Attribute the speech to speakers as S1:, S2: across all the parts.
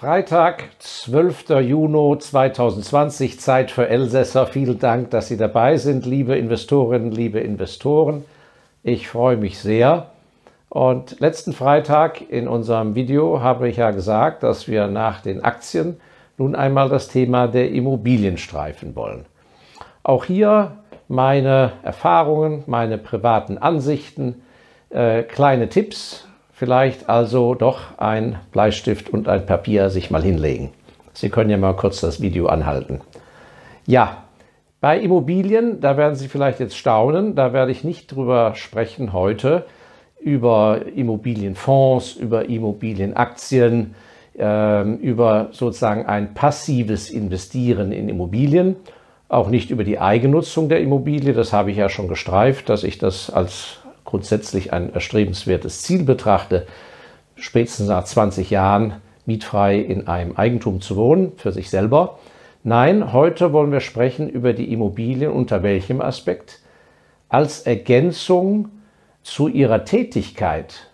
S1: Freitag, 12. Juni 2020, Zeit für Elsässer. Vielen Dank, dass Sie dabei sind, liebe Investorinnen, liebe Investoren. Ich freue mich sehr. Und letzten Freitag in unserem Video habe ich ja gesagt, dass wir nach den Aktien nun einmal das Thema der Immobilien streifen wollen. Auch hier meine Erfahrungen, meine privaten Ansichten, äh, kleine Tipps, vielleicht also doch ein Bleistift und ein Papier sich mal hinlegen. Sie können ja mal kurz das Video anhalten. Ja, bei Immobilien, da werden Sie vielleicht jetzt staunen, da werde ich nicht drüber sprechen heute, über Immobilienfonds, über Immobilienaktien, äh, über sozusagen ein passives Investieren in Immobilien, auch nicht über die Eigennutzung der Immobilie, das habe ich ja schon gestreift, dass ich das als grundsätzlich ein erstrebenswertes Ziel betrachte, spätestens nach 20 Jahren mietfrei in einem Eigentum zu wohnen, für sich selber. Nein, heute wollen wir sprechen über die Immobilien unter welchem Aspekt? Als Ergänzung zu ihrer Tätigkeit.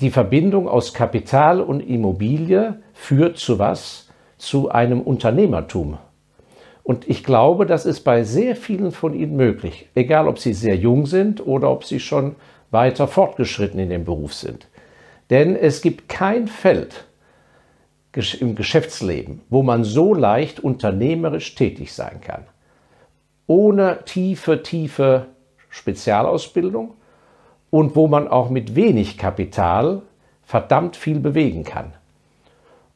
S1: Die Verbindung aus Kapital und Immobilie führt zu was? Zu einem Unternehmertum. Und ich glaube, das ist bei sehr vielen von Ihnen möglich, egal ob Sie sehr jung sind oder ob Sie schon weiter fortgeschritten in dem Beruf sind. Denn es gibt kein Feld im Geschäftsleben, wo man so leicht unternehmerisch tätig sein kann. Ohne tiefe, tiefe Spezialausbildung und wo man auch mit wenig Kapital verdammt viel bewegen kann.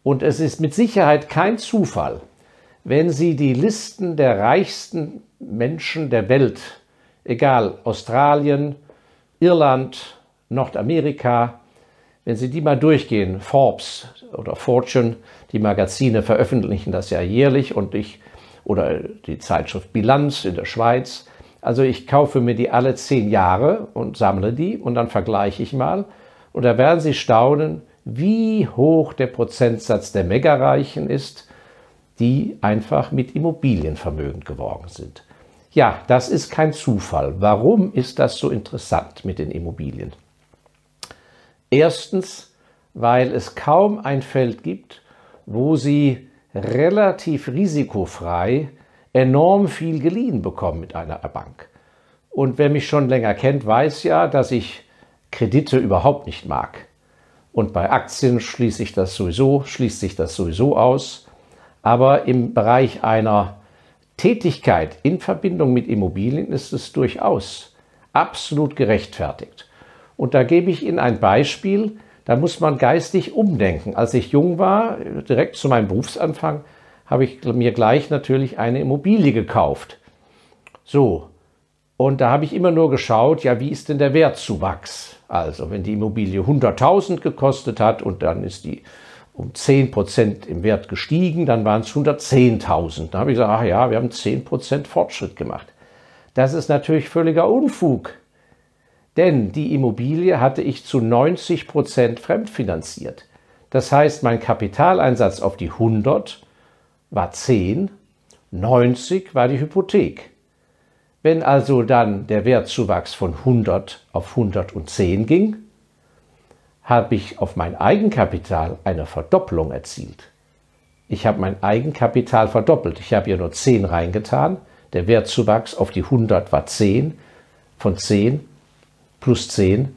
S1: Und es ist mit Sicherheit kein Zufall, wenn Sie die Listen der reichsten Menschen der Welt, egal Australien, Irland, Nordamerika, wenn Sie die mal durchgehen, Forbes oder Fortune, die Magazine veröffentlichen das ja jährlich und ich oder die Zeitschrift Bilanz in der Schweiz. Also ich kaufe mir die alle zehn Jahre und sammle die und dann vergleiche ich mal. Und da werden Sie staunen, wie hoch der Prozentsatz der Megareichen ist die einfach mit Immobilien vermögend geworden sind. Ja, das ist kein Zufall. Warum ist das so interessant mit den Immobilien? Erstens, weil es kaum ein Feld gibt, wo sie relativ risikofrei enorm viel geliehen bekommen mit einer Bank. Und wer mich schon länger kennt, weiß ja, dass ich Kredite überhaupt nicht mag. Und bei Aktien schließe ich das sowieso, schließt sich das sowieso aus. Aber im Bereich einer Tätigkeit in Verbindung mit Immobilien ist es durchaus absolut gerechtfertigt. Und da gebe ich Ihnen ein Beispiel, da muss man geistig umdenken. Als ich jung war, direkt zu meinem Berufsanfang, habe ich mir gleich natürlich eine Immobilie gekauft. So, und da habe ich immer nur geschaut, ja, wie ist denn der Wertzuwachs? Also, wenn die Immobilie 100.000 gekostet hat und dann ist die um 10% im Wert gestiegen, dann waren es 110.000. Da habe ich gesagt, ach ja, wir haben 10% Fortschritt gemacht. Das ist natürlich völliger Unfug. Denn die Immobilie hatte ich zu 90% fremdfinanziert. Das heißt, mein Kapitaleinsatz auf die 100 war 10, 90 war die Hypothek. Wenn also dann der Wertzuwachs von 100 auf 110 ging, habe ich auf mein Eigenkapital eine Verdopplung erzielt. Ich habe mein Eigenkapital verdoppelt. Ich habe hier nur 10 reingetan. Der Wertzuwachs auf die 100 war 10. Von 10 plus 10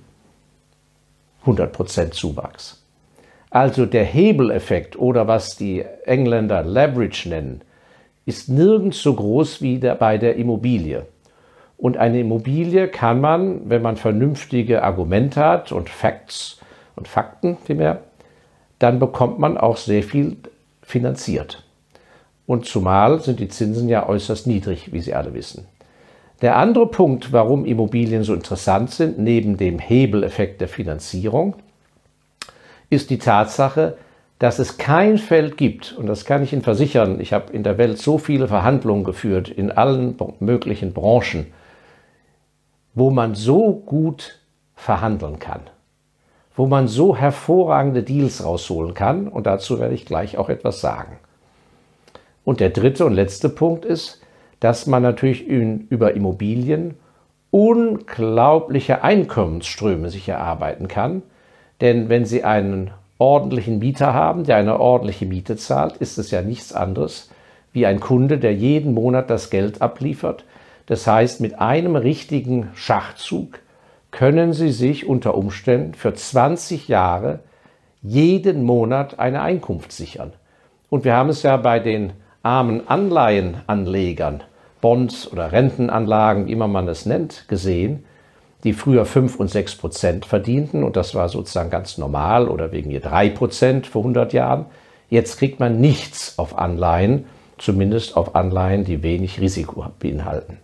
S1: 100% Zuwachs. Also der Hebeleffekt oder was die Engländer Leverage nennen, ist nirgends so groß wie bei der Immobilie. Und eine Immobilie kann man, wenn man vernünftige Argumente hat und Facts und Fakten vielmehr, dann bekommt man auch sehr viel finanziert. Und zumal sind die Zinsen ja äußerst niedrig, wie Sie alle wissen. Der andere Punkt, warum Immobilien so interessant sind, neben dem Hebeleffekt der Finanzierung, ist die Tatsache, dass es kein Feld gibt, und das kann ich Ihnen versichern, ich habe in der Welt so viele Verhandlungen geführt, in allen möglichen Branchen, wo man so gut verhandeln kann wo man so hervorragende Deals rausholen kann. Und dazu werde ich gleich auch etwas sagen. Und der dritte und letzte Punkt ist, dass man natürlich über Immobilien unglaubliche Einkommensströme sich erarbeiten kann. Denn wenn Sie einen ordentlichen Mieter haben, der eine ordentliche Miete zahlt, ist es ja nichts anderes wie ein Kunde, der jeden Monat das Geld abliefert. Das heißt, mit einem richtigen Schachzug können Sie sich unter Umständen für 20 Jahre jeden Monat eine Einkunft sichern. Und wir haben es ja bei den armen Anleihenanlegern, Bonds oder Rentenanlagen, wie immer man es nennt, gesehen, die früher 5 und 6 Prozent verdienten und das war sozusagen ganz normal oder wegen ihr 3 Prozent vor 100 Jahren. Jetzt kriegt man nichts auf Anleihen, zumindest auf Anleihen, die wenig Risiko beinhalten.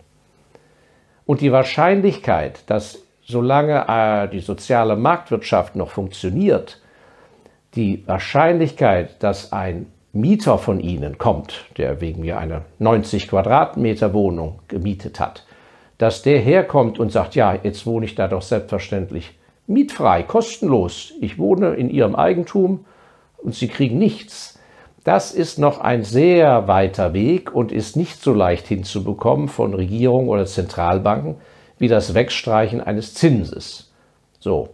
S1: Und die Wahrscheinlichkeit, dass solange äh, die soziale Marktwirtschaft noch funktioniert, die Wahrscheinlichkeit, dass ein Mieter von Ihnen kommt, der wegen mir eine 90 Quadratmeter Wohnung gemietet hat, dass der herkommt und sagt, ja, jetzt wohne ich da doch selbstverständlich mietfrei, kostenlos. Ich wohne in Ihrem Eigentum und Sie kriegen nichts. Das ist noch ein sehr weiter Weg und ist nicht so leicht hinzubekommen von Regierung oder Zentralbanken wie das Wegstreichen eines Zinses. So,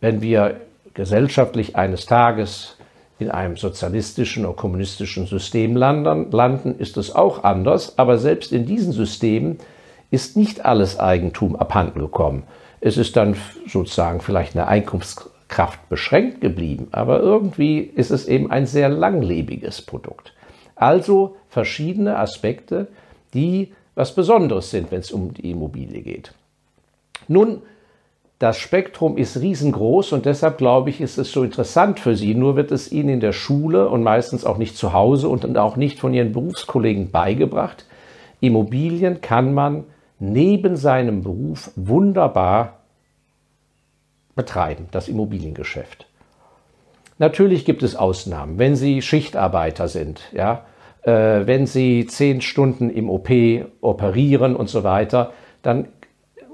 S1: wenn wir gesellschaftlich eines Tages in einem sozialistischen oder kommunistischen System landen, ist es auch anders, aber selbst in diesen Systemen ist nicht alles Eigentum abhanden gekommen. Es ist dann sozusagen vielleicht eine Einkunftskraft beschränkt geblieben, aber irgendwie ist es eben ein sehr langlebiges Produkt. Also verschiedene Aspekte, die was Besonderes sind, wenn es um die Immobilie geht. Nun, das Spektrum ist riesengroß und deshalb glaube ich, ist es so interessant für Sie. Nur wird es Ihnen in der Schule und meistens auch nicht zu Hause und auch nicht von Ihren Berufskollegen beigebracht. Immobilien kann man neben seinem Beruf wunderbar betreiben, das Immobiliengeschäft. Natürlich gibt es Ausnahmen, wenn Sie Schichtarbeiter sind, ja, wenn Sie zehn Stunden im OP operieren und so weiter, dann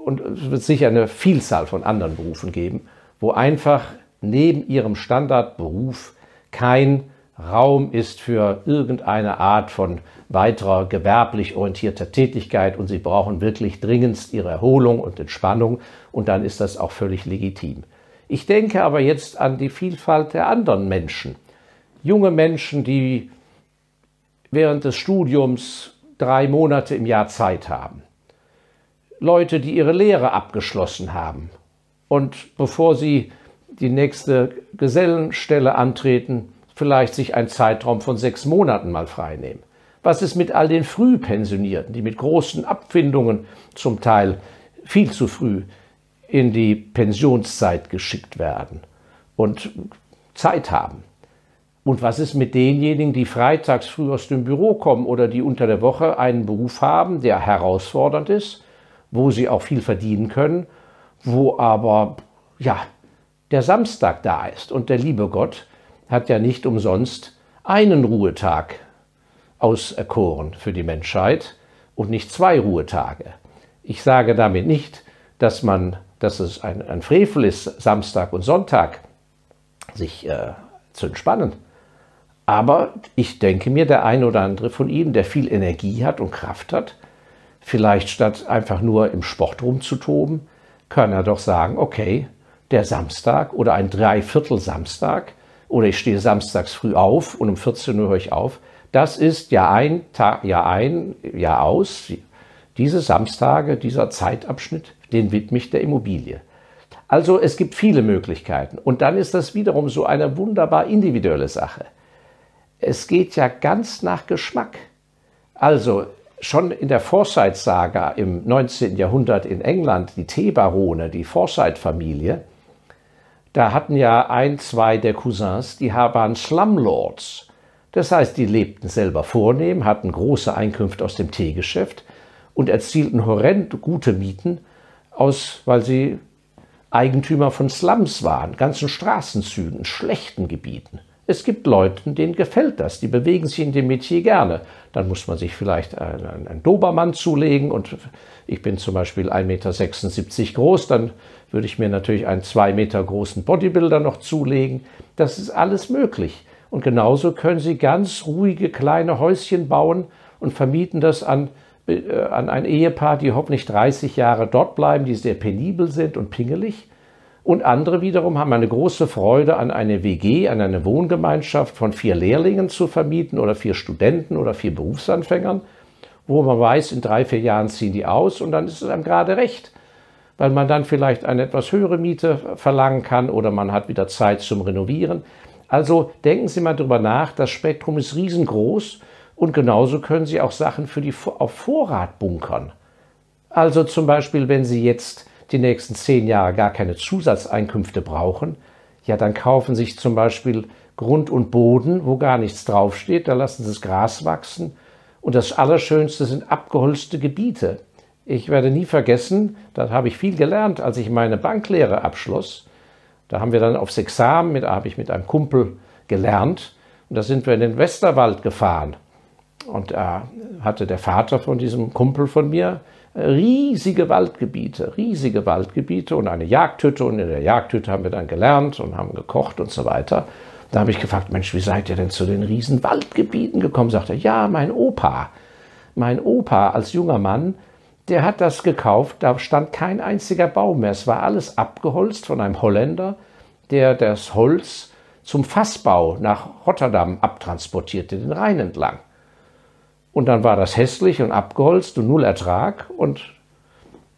S1: und es wird sicher eine Vielzahl von anderen Berufen geben, wo einfach neben Ihrem Standardberuf kein Raum ist für irgendeine Art von weiterer gewerblich orientierter Tätigkeit und Sie brauchen wirklich dringendst Ihre Erholung und Entspannung und dann ist das auch völlig legitim. Ich denke aber jetzt an die Vielfalt der anderen Menschen. Junge Menschen, die während des Studiums drei Monate im Jahr Zeit haben. Leute, die ihre Lehre abgeschlossen haben und bevor sie die nächste Gesellenstelle antreten, vielleicht sich einen Zeitraum von sechs Monaten mal freinehmen. Was ist mit all den Frühpensionierten, die mit großen Abfindungen zum Teil viel zu früh in die Pensionszeit geschickt werden und Zeit haben? Und was ist mit denjenigen, die freitags früh aus dem Büro kommen oder die unter der Woche einen Beruf haben, der herausfordernd ist, wo sie auch viel verdienen können, wo aber ja der Samstag da ist und der liebe Gott hat ja nicht umsonst einen Ruhetag auserkoren für die Menschheit und nicht zwei Ruhetage. Ich sage damit nicht, dass man, dass es ein, ein Frevel ist, Samstag und Sonntag sich äh, zu entspannen. Aber ich denke mir, der eine oder andere von Ihnen, der viel Energie hat und Kraft hat, vielleicht statt einfach nur im Sport rumzutoben, kann er doch sagen, okay, der Samstag oder ein Dreiviertel Samstag oder ich stehe samstags früh auf und um 14 Uhr höre ich auf, das ist Jahr ein, Tag, Jahr ein, Jahr aus. Diese Samstage, dieser Zeitabschnitt, den widme ich der Immobilie. Also es gibt viele Möglichkeiten. Und dann ist das wiederum so eine wunderbar individuelle Sache es geht ja ganz nach Geschmack. Also schon in der Forsyth-Saga im 19. Jahrhundert in England, die Teebarone, die Forsyth-Familie, da hatten ja ein, zwei der Cousins, die waren Slumlords. Das heißt, die lebten selber vornehm, hatten große Einkünfte aus dem Teegeschäft und erzielten horrend gute Mieten, aus, weil sie Eigentümer von Slums waren, ganzen Straßenzügen, schlechten Gebieten. Es gibt Leute, denen gefällt das, die bewegen sich in dem Metier gerne. Dann muss man sich vielleicht einen, einen Dobermann zulegen und ich bin zum Beispiel 1,76 Meter groß, dann würde ich mir natürlich einen 2 Meter großen Bodybuilder noch zulegen. Das ist alles möglich. Und genauso können Sie ganz ruhige kleine Häuschen bauen und vermieten das an, äh, an ein Ehepaar, die hoffentlich 30 Jahre dort bleiben, die sehr penibel sind und pingelig Und andere wiederum haben eine große Freude an eine WG, an eine Wohngemeinschaft von vier Lehrlingen zu vermieten oder vier Studenten oder vier Berufsanfängern, wo man weiß, in drei, vier Jahren ziehen die aus und dann ist es einem gerade recht, weil man dann vielleicht eine etwas höhere Miete verlangen kann oder man hat wieder Zeit zum Renovieren. Also denken Sie mal drüber nach, das Spektrum ist riesengroß und genauso können Sie auch Sachen für die auf Vorrat bunkern. Also zum Beispiel, wenn Sie jetzt die nächsten zehn Jahre gar keine Zusatzeinkünfte brauchen, ja, dann kaufen sich zum Beispiel Grund und Boden, wo gar nichts draufsteht, da lassen sie das Gras wachsen. Und das Allerschönste sind abgeholzte Gebiete. Ich werde nie vergessen, da habe ich viel gelernt, als ich meine Banklehre abschloss. Da haben wir dann aufs Examen, da habe ich mit einem Kumpel gelernt. Und da sind wir in den Westerwald gefahren. Und da hatte der Vater von diesem Kumpel von mir riesige Waldgebiete, riesige Waldgebiete und eine Jagdhütte. Und in der Jagdhütte haben wir dann gelernt und haben gekocht und so weiter. Da habe ich gefragt, Mensch, wie seid ihr denn zu den riesen Waldgebieten gekommen? Sagt er, ja, mein Opa. Mein Opa als junger Mann, der hat das gekauft, da stand kein einziger Baum mehr. Es war alles abgeholzt von einem Holländer, der das Holz zum Fassbau nach Rotterdam abtransportierte, den Rhein entlang. Und dann war das hässlich und abgeholzt und null Ertrag. Und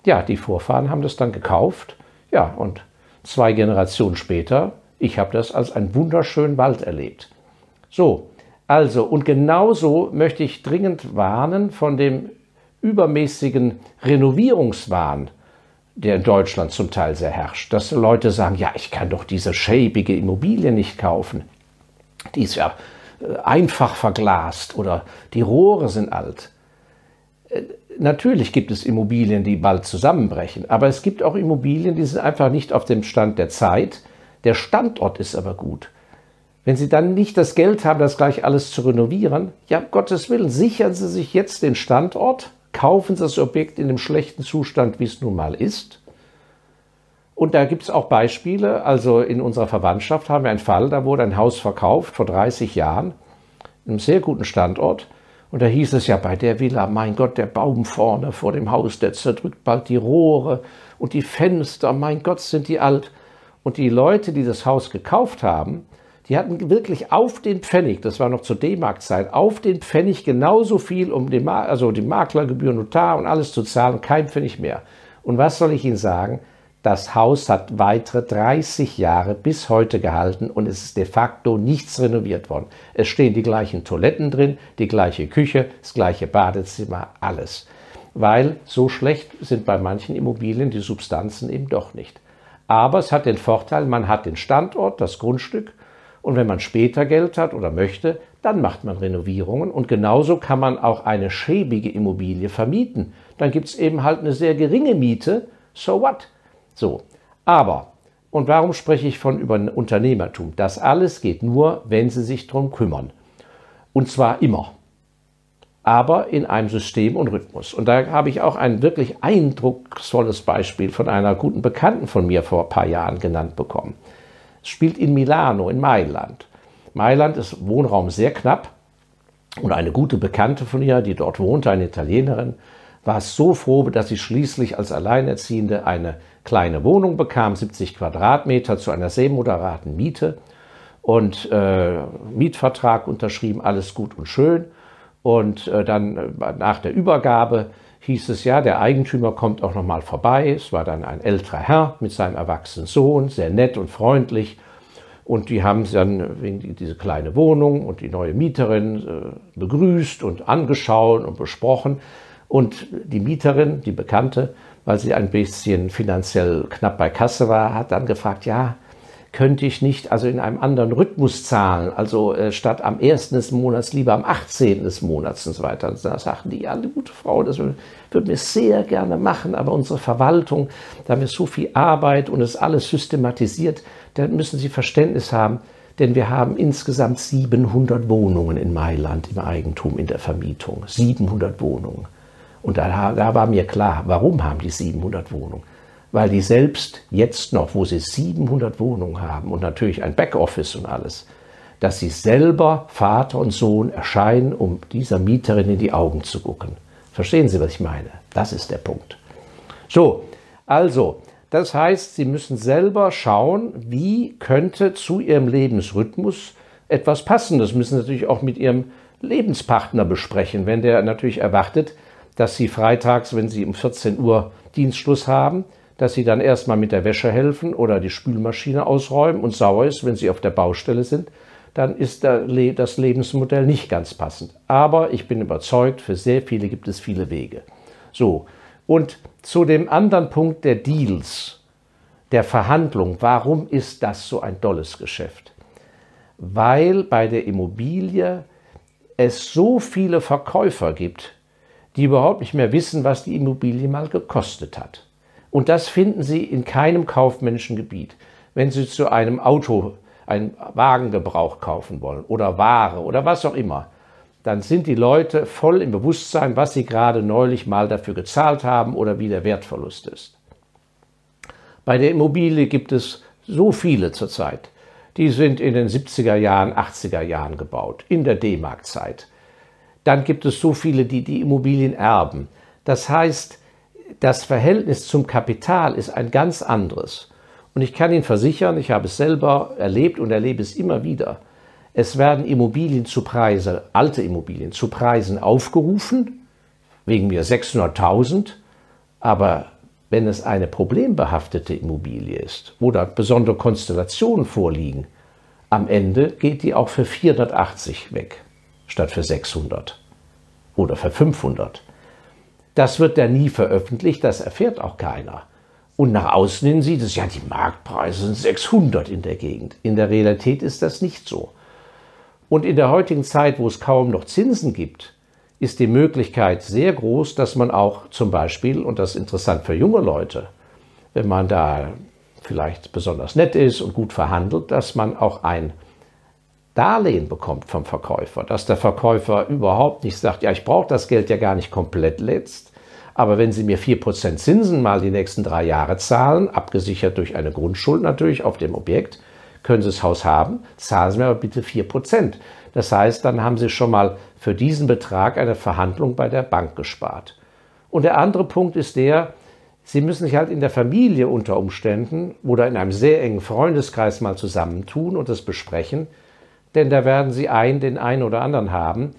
S1: ja, die Vorfahren haben das dann gekauft. Ja, und zwei Generationen später, ich habe das als einen wunderschönen Wald erlebt. So, also, und genauso möchte ich dringend warnen von dem übermäßigen Renovierungswahn, der in Deutschland zum Teil sehr herrscht. Dass Leute sagen, ja, ich kann doch diese schäbige Immobilie nicht kaufen. Die ist ja einfach verglast oder die Rohre sind alt. Äh, natürlich gibt es Immobilien, die bald zusammenbrechen, aber es gibt auch Immobilien, die sind einfach nicht auf dem Stand der Zeit. Der Standort ist aber gut. Wenn Sie dann nicht das Geld haben, das gleich alles zu renovieren, ja, Gottes Willen, sichern Sie sich jetzt den Standort, kaufen Sie das Objekt in dem schlechten Zustand, wie es nun mal ist und da gibt es auch Beispiele. Also in unserer Verwandtschaft haben wir einen Fall, da wurde ein Haus verkauft vor 30 Jahren, in einem sehr guten Standort. Und da hieß es ja bei der Villa, mein Gott, der Baum vorne vor dem Haus, der zerdrückt bald die Rohre und die Fenster, mein Gott, sind die alt. Und die Leute, die das Haus gekauft haben, die hatten wirklich auf den Pfennig, das war noch zur D-Mark-Zeit, auf den Pfennig genauso viel, um die, also die Maklergebühren, Notar und alles zu zahlen, kein Pfennig mehr. Und was soll ich Ihnen sagen? Das Haus hat weitere 30 Jahre bis heute gehalten und es ist de facto nichts renoviert worden. Es stehen die gleichen Toiletten drin, die gleiche Küche, das gleiche Badezimmer, alles. Weil so schlecht sind bei manchen Immobilien die Substanzen eben doch nicht. Aber es hat den Vorteil, man hat den Standort, das Grundstück und wenn man später Geld hat oder möchte, dann macht man Renovierungen und genauso kann man auch eine schäbige Immobilie vermieten. Dann gibt es eben halt eine sehr geringe Miete. So what? So, aber, und warum spreche ich von über Unternehmertum? Das alles geht nur, wenn Sie sich darum kümmern. Und zwar immer. Aber in einem System und Rhythmus. Und da habe ich auch ein wirklich eindrucksvolles Beispiel von einer guten Bekannten von mir vor ein paar Jahren genannt bekommen. Es spielt in Milano, in Mailand. Mailand ist Wohnraum sehr knapp. Und eine gute Bekannte von ihr, die dort wohnte, eine Italienerin, war so froh, dass sie schließlich als Alleinerziehende eine kleine Wohnung bekam, 70 Quadratmeter zu einer sehr moderaten Miete und äh, Mietvertrag unterschrieben, alles gut und schön. Und äh, dann äh, nach der Übergabe hieß es ja, der Eigentümer kommt auch noch mal vorbei. Es war dann ein älterer Herr mit seinem erwachsenen Sohn, sehr nett und freundlich. Und die haben dann diese kleine Wohnung und die neue Mieterin äh, begrüßt und angeschaut und besprochen. Und die Mieterin, die Bekannte, weil sie ein bisschen finanziell knapp bei Kasse war, hat dann gefragt, ja, könnte ich nicht also in einem anderen Rhythmus zahlen, also äh, statt am 1. des Monats lieber am 18. des Monats und so weiter. Und da sagten die, ja, gute Frau, das würden wir sehr gerne machen, aber unsere Verwaltung, da haben wir so viel Arbeit und es alles systematisiert, da müssen Sie Verständnis haben, denn wir haben insgesamt 700 Wohnungen in Mailand im Eigentum, in der Vermietung. 700 Wohnungen. Und da, da war mir klar, warum haben die 700 Wohnungen? Weil die selbst jetzt noch, wo sie 700 Wohnungen haben und natürlich ein Backoffice und alles, dass sie selber Vater und Sohn erscheinen, um dieser Mieterin in die Augen zu gucken. Verstehen Sie, was ich meine? Das ist der Punkt. So, also, Das heißt, Sie müssen selber schauen, wie könnte zu Ihrem Lebensrhythmus etwas passen. Das müssen Sie natürlich auch mit Ihrem Lebenspartner besprechen. Wenn der natürlich erwartet, dass Sie freitags, wenn Sie um 14 Uhr Dienstschluss haben, dass Sie dann erstmal mit der Wäsche helfen oder die Spülmaschine ausräumen und sauer ist, wenn Sie auf der Baustelle sind, dann ist das Lebensmodell nicht ganz passend. Aber ich bin überzeugt, für sehr viele gibt es viele Wege. So, und zu dem anderen Punkt der Deals, der Verhandlung, warum ist das so ein tolles Geschäft? Weil bei der Immobilie es so viele Verkäufer gibt, die überhaupt nicht mehr wissen, was die Immobilie mal gekostet hat. Und das finden Sie in keinem kaufmännischen Gebiet. Wenn Sie zu einem Auto, einen Wagengebrauch kaufen wollen oder Ware oder was auch immer, dann sind die Leute voll im Bewusstsein, was sie gerade neulich mal dafür gezahlt haben oder wie der Wertverlust ist. Bei der Immobilie gibt es so viele zurzeit. Die sind in den 70er Jahren, 80er Jahren gebaut, in der D-Mark-Zeit. Dann gibt es so viele, die die Immobilien erben. Das heißt, das Verhältnis zum Kapital ist ein ganz anderes. Und ich kann Ihnen versichern, ich habe es selber erlebt und erlebe es immer wieder. Es werden Immobilien zu Preisen, alte Immobilien zu Preisen aufgerufen, wegen mir 600.000, aber wenn es eine problembehaftete Immobilie ist oder besondere Konstellationen vorliegen, am Ende geht die auch für 480 weg, statt für 600 oder für 500. Das wird dann nie veröffentlicht, das erfährt auch keiner. Und nach außen hin sieht es, ja, die Marktpreise sind 600 in der Gegend. In der Realität ist das nicht so. Und in der heutigen Zeit, wo es kaum noch Zinsen gibt, ist die Möglichkeit sehr groß, dass man auch zum Beispiel, und das ist interessant für junge Leute, wenn man da vielleicht besonders nett ist und gut verhandelt, dass man auch ein Darlehen bekommt vom Verkäufer, dass der Verkäufer überhaupt nicht sagt, ja, ich brauche das Geld ja gar nicht komplett letzt, aber wenn Sie mir 4% Zinsen mal die nächsten drei Jahre zahlen, abgesichert durch eine Grundschuld natürlich auf dem Objekt, können Sie das Haus haben, zahlen Sie mir aber bitte 4%. Das heißt, dann haben Sie schon mal für diesen Betrag eine Verhandlung bei der Bank gespart. Und der andere Punkt ist der, Sie müssen sich halt in der Familie unter Umständen oder in einem sehr engen Freundeskreis mal zusammentun und das besprechen, denn da werden Sie einen, den einen oder anderen haben,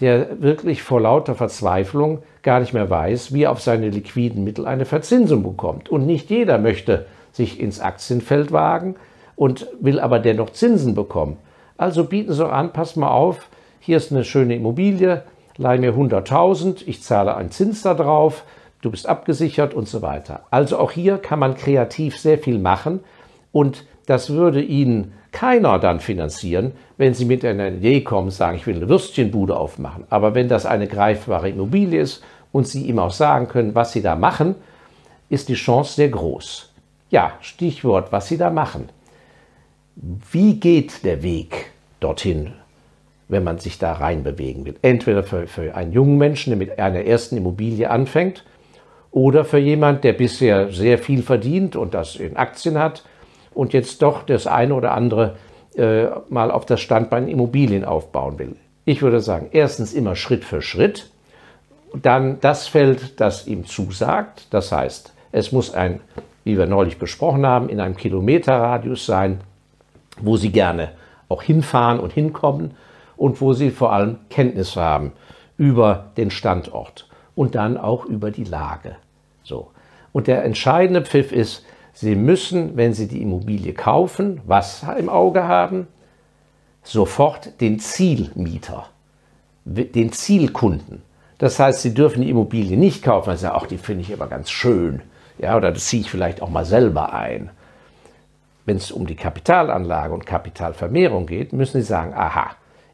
S1: der wirklich vor lauter Verzweiflung gar nicht mehr weiß, wie er auf seine liquiden Mittel eine Verzinsung bekommt. Und nicht jeder möchte sich ins Aktienfeld wagen und will aber dennoch Zinsen bekommen. Also bieten Sie an, pass mal auf, hier ist eine schöne Immobilie, leih mir 100.000, ich zahle einen Zins da drauf, du bist abgesichert und so weiter. Also auch hier kann man kreativ sehr viel machen und das würde Ihnen keiner dann finanzieren, wenn Sie mit einer Idee kommen, sagen, ich will eine Würstchenbude aufmachen. Aber wenn das eine greifbare Immobilie ist und Sie ihm auch sagen können, was Sie da machen, ist die Chance sehr groß. Ja, Stichwort, was Sie da machen. Wie geht der Weg dorthin, wenn man sich da reinbewegen will? Entweder für, für einen jungen Menschen, der mit einer ersten Immobilie anfängt, oder für jemand, der bisher sehr viel verdient und das in Aktien hat und jetzt doch das eine oder andere äh, mal auf das Standbein Immobilien aufbauen will. Ich würde sagen, erstens immer Schritt für Schritt, dann das Feld, das ihm zusagt. Das heißt, es muss ein, wie wir neulich besprochen haben, in einem Kilometerradius sein, wo Sie gerne auch hinfahren und hinkommen und wo Sie vor allem Kenntnis haben über den Standort und dann auch über die Lage. So. Und der entscheidende Pfiff ist, Sie müssen, wenn Sie die Immobilie kaufen, was im Auge haben? Sofort den Zielmieter, den Zielkunden. Das heißt, Sie dürfen die Immobilie nicht kaufen, weil Sie sagen, ach, die finde ich aber ganz schön. Ja, oder das ziehe ich vielleicht auch mal selber ein. Wenn es um die Kapitalanlage und Kapitalvermehrung geht, müssen Sie sagen, aha,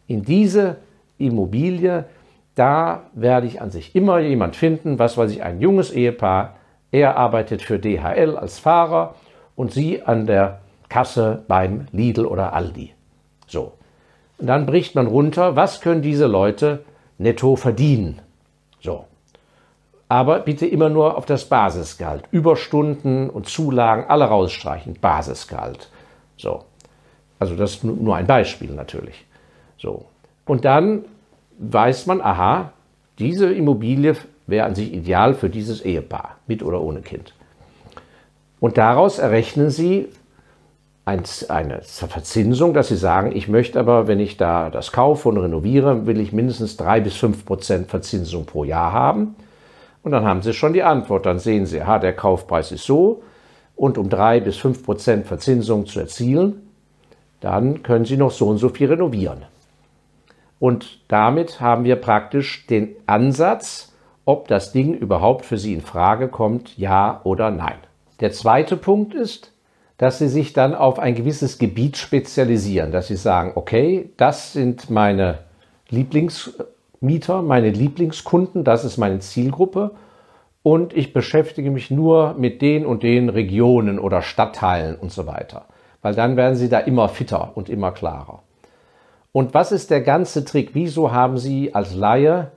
S1: in diese Immobilie, da werde ich an sich immer jemand finden, was weiß ich, ein junges Ehepaar, er arbeitet für DHL als Fahrer und Sie an der Kasse beim Lidl oder Aldi. So. Und dann bricht man runter, was können diese Leute netto verdienen? So. Aber bitte immer nur auf das Basisgehalt. Überstunden und Zulagen alle rausstreichen. Basisgehalt. So. Also das ist nur ein Beispiel natürlich. So. Und dann weiß man, aha, diese Immobilie wäre an sich ideal für dieses Ehepaar, mit oder ohne Kind. Und daraus errechnen Sie eine Verzinsung, dass Sie sagen, ich möchte aber, wenn ich da das kaufe und renoviere, will ich mindestens drei bis fünf Prozent Verzinsung pro Jahr haben. Und dann haben Sie schon die Antwort. Dann sehen Sie, aha, der Kaufpreis ist so. Und um drei bis fünf Prozent Verzinsung zu erzielen, dann können Sie noch so und so viel renovieren. Und damit haben wir praktisch den Ansatz, ob das Ding überhaupt für Sie in Frage kommt, ja oder nein. Der zweite Punkt ist, dass Sie sich dann auf ein gewisses Gebiet spezialisieren, dass Sie sagen, okay, das sind meine Lieblingsmieter, meine Lieblingskunden, das ist meine Zielgruppe und ich beschäftige mich nur mit den und den Regionen oder Stadtteilen und so weiter, weil dann werden Sie da immer fitter und immer klarer. Und was ist der ganze Trick? Wieso haben Sie als Laie,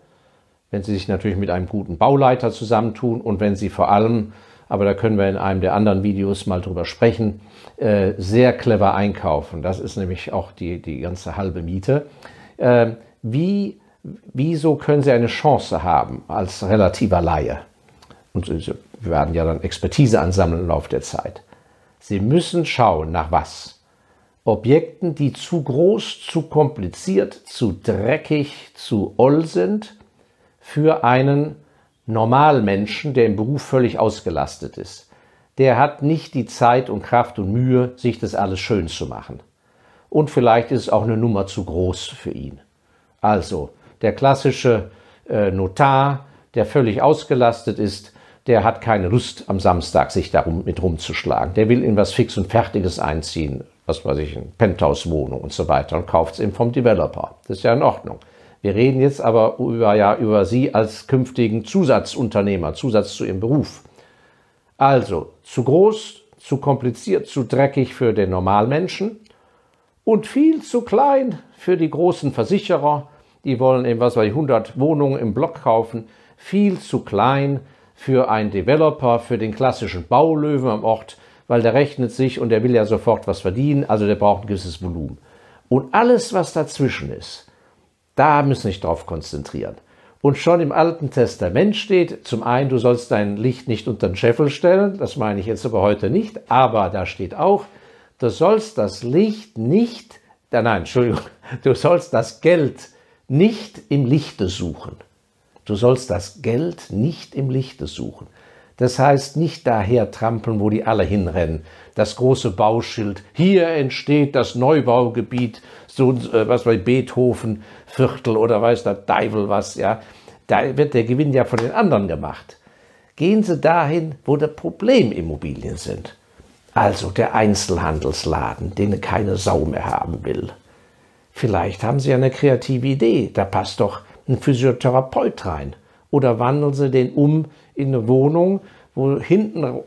S1: wenn Sie sich natürlich mit einem guten Bauleiter zusammentun und wenn Sie vor allem, aber da können wir in einem der anderen Videos mal drüber sprechen, äh, sehr clever einkaufen. Das ist nämlich auch die, die ganze halbe Miete. Äh, wie, wieso können Sie eine Chance haben als relativer Laie? Und Sie werden ja dann Expertise ansammeln im Laufe der Zeit. Sie müssen schauen, nach was? Objekten, die zu groß, zu kompliziert, zu dreckig, zu oll sind für einen Normalmenschen, der im Beruf völlig ausgelastet ist. Der hat nicht die Zeit und Kraft und Mühe, sich das alles schön zu machen. Und vielleicht ist es auch eine Nummer zu groß für ihn. Also, der klassische äh, Notar, der völlig ausgelastet ist, der hat keine Lust am Samstag sich darum mit rumzuschlagen. Der will in was Fix und Fertiges einziehen was weiß ich, eine Penthouse-Wohnung und so weiter und kauft es eben vom Developer. Das ist ja in Ordnung. Wir reden jetzt aber über, ja, über Sie als künftigen Zusatzunternehmer, Zusatz zu Ihrem Beruf. Also zu groß, zu kompliziert, zu dreckig für den Normalmenschen und viel zu klein für die großen Versicherer. Die wollen eben, was ich, 100 Wohnungen im Block kaufen. Viel zu klein für einen Developer, für den klassischen Baulöwen am Ort weil der rechnet sich und der will ja sofort was verdienen, also der braucht ein gewisses Volumen. Und alles, was dazwischen ist, da müssen wir sich drauf konzentrieren. Und schon im Alten Testament steht, zum einen, du sollst dein Licht nicht unter den Scheffel stellen, das meine ich jetzt aber heute nicht, aber da steht auch, du sollst das Licht nicht, äh, nein, Entschuldigung, du sollst das Geld nicht im Lichte suchen. Du sollst das Geld nicht im Lichte suchen. Das heißt nicht daher trampeln, wo die alle hinrennen. Das große Bauschild. Hier entsteht das Neubaugebiet, so äh, was bei Beethoven Viertel oder weiß der Deivel was, ja. Da wird der Gewinn ja von den anderen gemacht. Gehen Sie dahin, wo der Problemimmobilien sind. Also der Einzelhandelsladen, den keine Sau mehr haben will. Vielleicht haben Sie eine kreative Idee, da passt doch ein Physiotherapeut rein. Oder wandeln Sie den um in eine Wohnung, wo hinten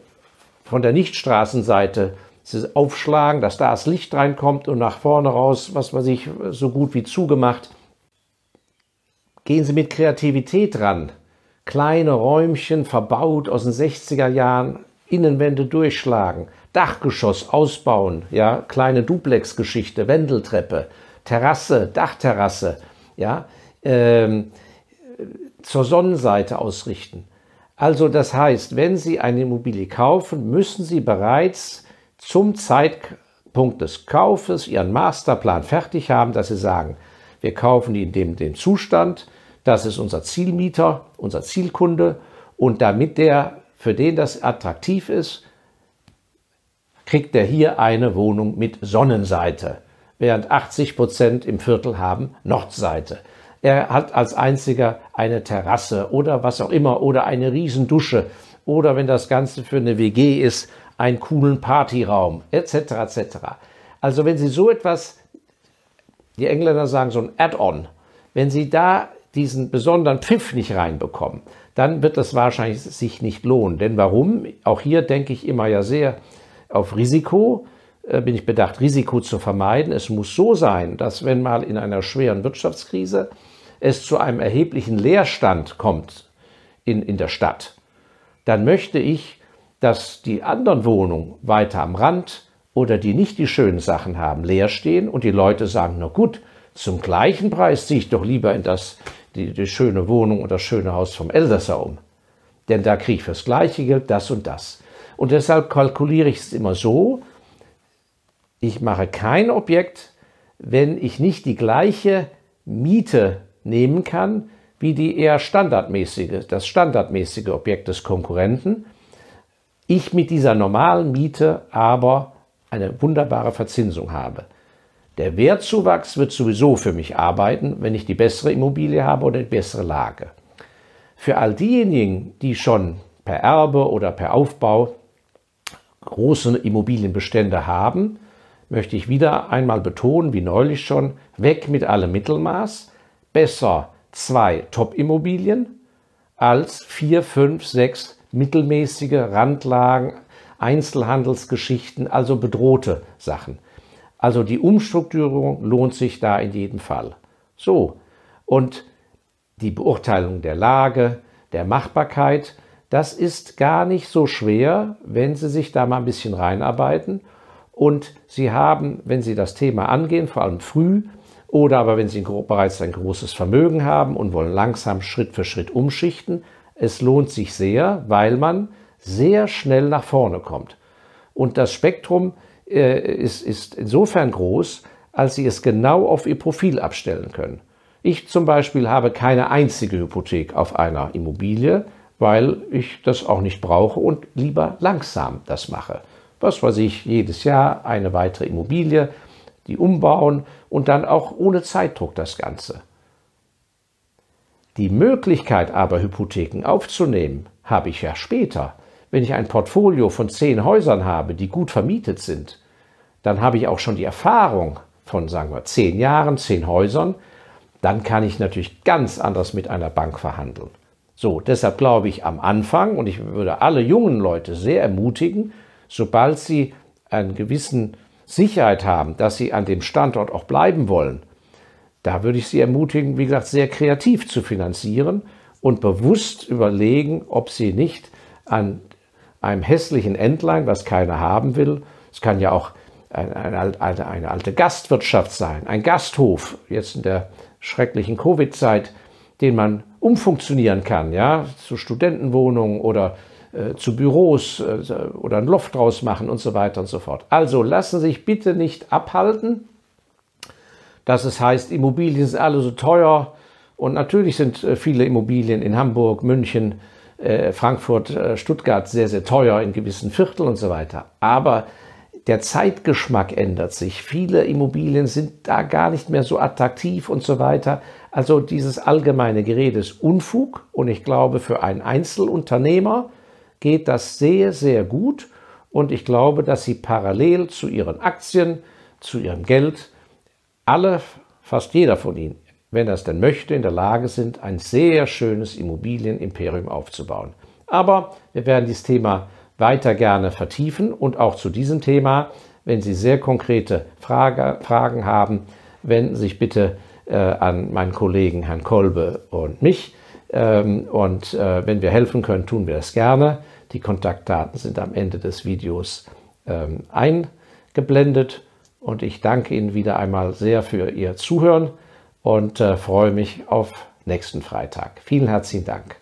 S1: von der Nichtstraßenseite sie aufschlagen, dass da das Licht reinkommt und nach vorne raus, was weiß ich, so gut wie zugemacht. Gehen Sie mit Kreativität ran. Kleine Räumchen verbaut aus den 60er Jahren, Innenwände durchschlagen, Dachgeschoss ausbauen, ja, kleine Duplex-Geschichte, Wendeltreppe, Terrasse, Dachterrasse, ja, ähm, zur Sonnenseite ausrichten. Also das heißt, wenn Sie eine Immobilie kaufen, müssen Sie bereits zum Zeitpunkt des Kaufes Ihren Masterplan fertig haben, dass Sie sagen, wir kaufen die in dem, dem Zustand, das ist unser Zielmieter, unser Zielkunde und damit der, für den das attraktiv ist, kriegt er hier eine Wohnung mit Sonnenseite, während 80 Prozent im Viertel haben Nordseite. Er hat als einziger eine Terrasse oder was auch immer oder eine Riesendusche oder wenn das Ganze für eine WG ist, einen coolen Partyraum etc. etc. Also wenn Sie so etwas, die Engländer sagen so ein Add-on, wenn Sie da diesen besonderen Pfiff nicht reinbekommen, dann wird das wahrscheinlich sich nicht lohnen. Denn warum? Auch hier denke ich immer ja sehr auf Risiko, äh, bin ich bedacht, Risiko zu vermeiden. Es muss so sein, dass wenn mal in einer schweren Wirtschaftskrise es zu einem erheblichen Leerstand kommt in, in der Stadt, dann möchte ich, dass die anderen Wohnungen weiter am Rand oder die nicht die schönen Sachen haben, leer stehen und die Leute sagen, na gut, zum gleichen Preis ziehe ich doch lieber in das, die, die schöne Wohnung und das schöne Haus vom Elsässer um. Denn da kriege ich fürs gleiche Geld das und das. Und deshalb kalkuliere ich es immer so, ich mache kein Objekt, wenn ich nicht die gleiche Miete nehmen kann wie die eher standardmäßige, das standardmäßige Objekt des Konkurrenten. Ich mit dieser normalen Miete aber eine wunderbare Verzinsung habe. Der Wertzuwachs wird sowieso für mich arbeiten, wenn ich die bessere Immobilie habe oder die bessere Lage. Für all diejenigen, die schon per Erbe oder per Aufbau große Immobilienbestände haben, möchte ich wieder einmal betonen, wie neulich schon, weg mit allem Mittelmaß, besser zwei Top-Immobilien als vier, fünf, sechs mittelmäßige Randlagen, Einzelhandelsgeschichten, also bedrohte Sachen. Also die Umstrukturierung lohnt sich da in jedem Fall. So, und die Beurteilung der Lage, der Machbarkeit, das ist gar nicht so schwer, wenn Sie sich da mal ein bisschen reinarbeiten. Und Sie haben, wenn Sie das Thema angehen, vor allem früh, oder aber wenn Sie bereits ein großes Vermögen haben und wollen langsam Schritt für Schritt umschichten, es lohnt sich sehr, weil man sehr schnell nach vorne kommt. Und das Spektrum äh, ist, ist insofern groß, als Sie es genau auf Ihr Profil abstellen können. Ich zum Beispiel habe keine einzige Hypothek auf einer Immobilie, weil ich das auch nicht brauche und lieber langsam das mache. Was weiß ich, jedes Jahr eine weitere Immobilie, die umbauen und dann auch ohne Zeitdruck das Ganze. Die Möglichkeit aber, Hypotheken aufzunehmen, habe ich ja später. Wenn ich ein Portfolio von zehn Häusern habe, die gut vermietet sind, dann habe ich auch schon die Erfahrung von, sagen wir, zehn Jahren, zehn Häusern, dann kann ich natürlich ganz anders mit einer Bank verhandeln. So, deshalb glaube ich am Anfang, und ich würde alle jungen Leute sehr ermutigen, sobald sie einen gewissen Sicherheit haben, dass sie an dem Standort auch bleiben wollen, da würde ich Sie ermutigen, wie gesagt, sehr kreativ zu finanzieren und bewusst überlegen, ob Sie nicht an einem hässlichen Endline, was keiner haben will, es kann ja auch eine, eine, eine alte Gastwirtschaft sein, ein Gasthof, jetzt in der schrecklichen Covid-Zeit, den man umfunktionieren kann, ja, zu Studentenwohnungen oder äh, zu Büros äh, oder ein Loft draus machen und so weiter und so fort. Also lassen Sie sich bitte nicht abhalten, dass es heißt, Immobilien sind alle so teuer. Und natürlich sind äh, viele Immobilien in Hamburg, München, äh, Frankfurt, Stuttgart sehr, sehr teuer in gewissen Vierteln und so weiter. Aber der Zeitgeschmack ändert sich. Viele Immobilien sind da gar nicht mehr so attraktiv und so weiter. Also dieses allgemeine Gerede ist Unfug und ich glaube, für einen Einzelunternehmer geht das sehr, sehr gut und ich glaube, dass sie parallel zu ihren Aktien, zu ihrem Geld, alle, fast jeder von ihnen, wenn er es denn möchte, in der Lage sind, ein sehr schönes Immobilienimperium aufzubauen. Aber wir werden dieses Thema weiter gerne vertiefen und auch zu diesem Thema, wenn Sie sehr konkrete Frage, Fragen haben, wenden Sie sich bitte äh, an meinen Kollegen Herrn Kolbe und mich. Ähm, und äh, wenn wir helfen können, tun wir das gerne. Die Kontaktdaten sind am Ende des Videos ähm, eingeblendet. Und ich danke Ihnen wieder einmal sehr für Ihr Zuhören und äh, freue mich auf nächsten Freitag. Vielen herzlichen Dank.